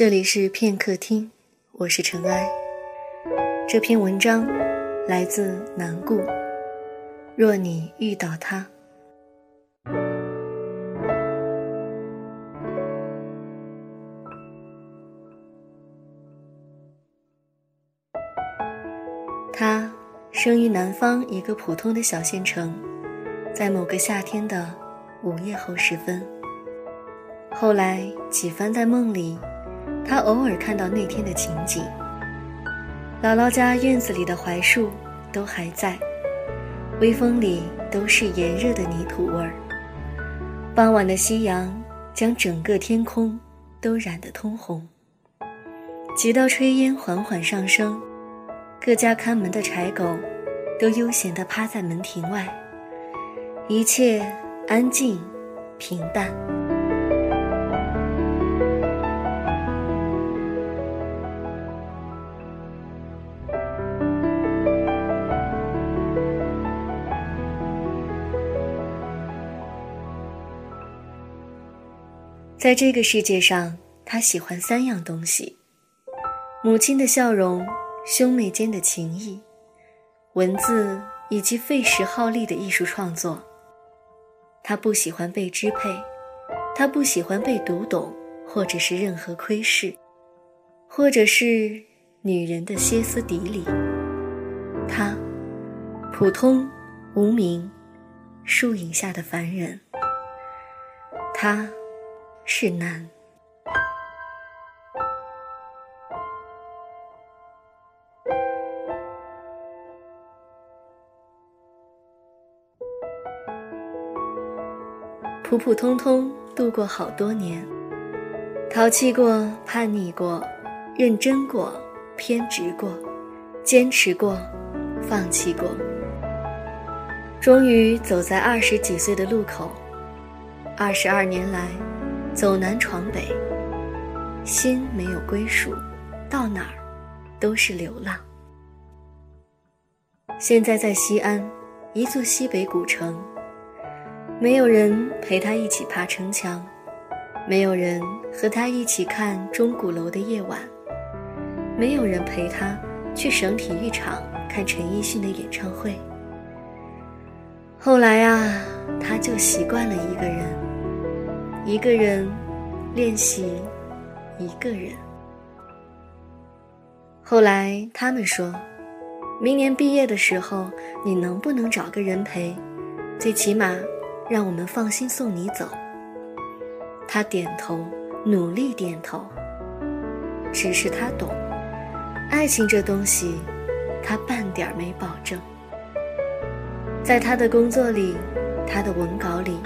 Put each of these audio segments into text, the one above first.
这里是片刻听，我是尘埃。这篇文章来自南顾。若你遇到他，他生于南方一个普通的小县城，在某个夏天的午夜后时分。后来几番在梦里。他偶尔看到那天的情景。姥姥家院子里的槐树都还在，微风里都是炎热的泥土味儿。傍晚的夕阳将整个天空都染得通红。几道炊烟缓缓上升，各家看门的柴狗都悠闲地趴在门庭外，一切安静平淡。在这个世界上，他喜欢三样东西：母亲的笑容、兄妹间的情谊、文字以及费时耗力的艺术创作。他不喜欢被支配，他不喜欢被读懂，或者是任何窥视，或者是女人的歇斯底里。他，普通、无名、树影下的凡人。他。是难。普普通通度过好多年，淘气过，叛逆过，认真过，偏执过，坚持过，放弃过，终于走在二十几岁的路口，二十二年来。走南闯北，心没有归属，到哪儿都是流浪。现在在西安，一座西北古城，没有人陪他一起爬城墙，没有人和他一起看钟鼓楼的夜晚，没有人陪他去省体育场看陈奕迅的演唱会。后来啊，他就习惯了一个人。一个人练习，一个人。后来他们说，明年毕业的时候，你能不能找个人陪？最起码，让我们放心送你走。他点头，努力点头。只是他懂，爱情这东西，他半点没保证。在他的工作里，他的文稿里。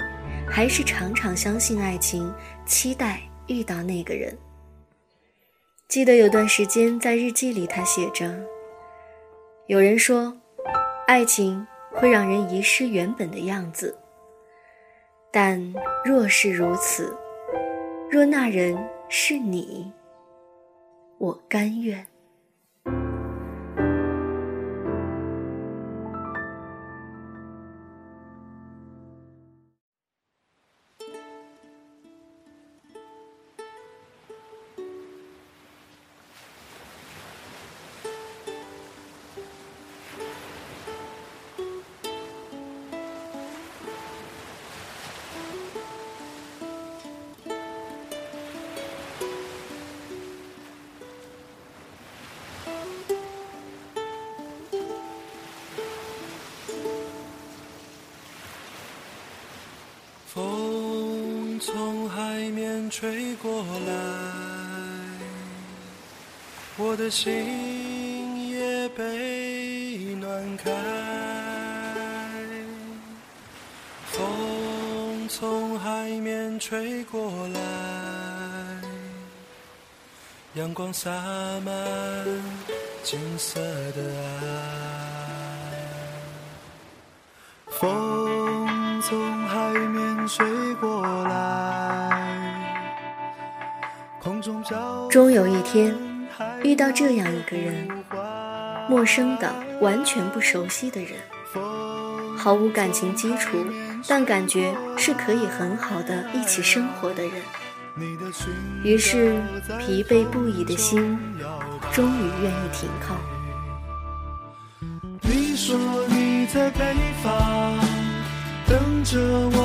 还是常常相信爱情，期待遇到那个人。记得有段时间在日记里，他写着：“有人说，爱情会让人遗失原本的样子，但若是如此，若那人是你，我甘愿。”风从海面吹过来，我的心也被暖开。风从海面吹过来，阳光洒满金色的爱。风从。海面，终有一天遇到这样一个人，陌生的、完全不熟悉的人，毫无感情基础，但感觉是可以很好的一起生活的人。于是疲惫不已的心终于愿意停靠。你说你在北方等着我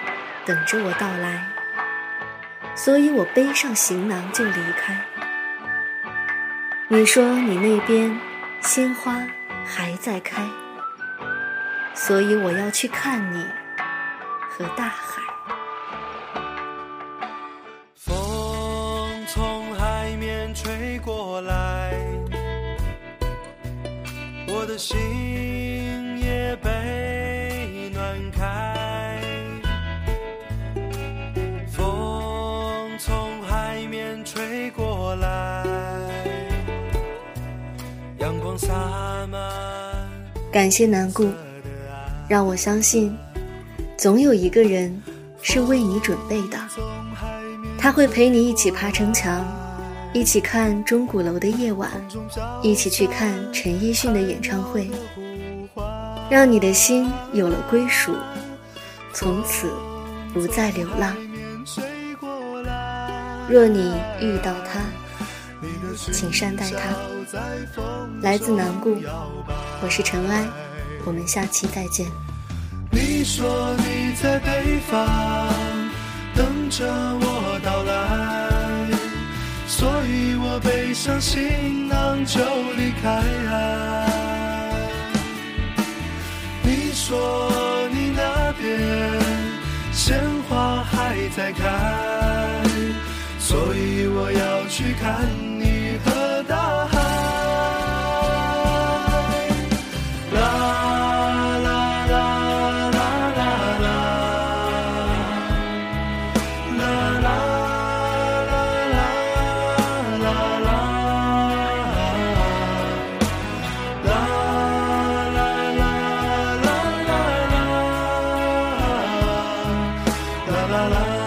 等着我到来，所以我背上行囊就离开。你说你那边鲜花还在开，所以我要去看你和大海。风从海面吹过来，我的心感谢南顾，让我相信，总有一个人是为你准备的。他会陪你一起爬城墙，一起看钟鼓楼的夜晚，一起去看陈奕迅的演唱会，让你的心有了归属，从此不再流浪。若你遇到他，请善待他。来自南固，我是尘埃，我们下期再见。你说你在北方等着我到来，所以我背上行囊就离开。你说你那边鲜花还在开，所以我要去看 la la.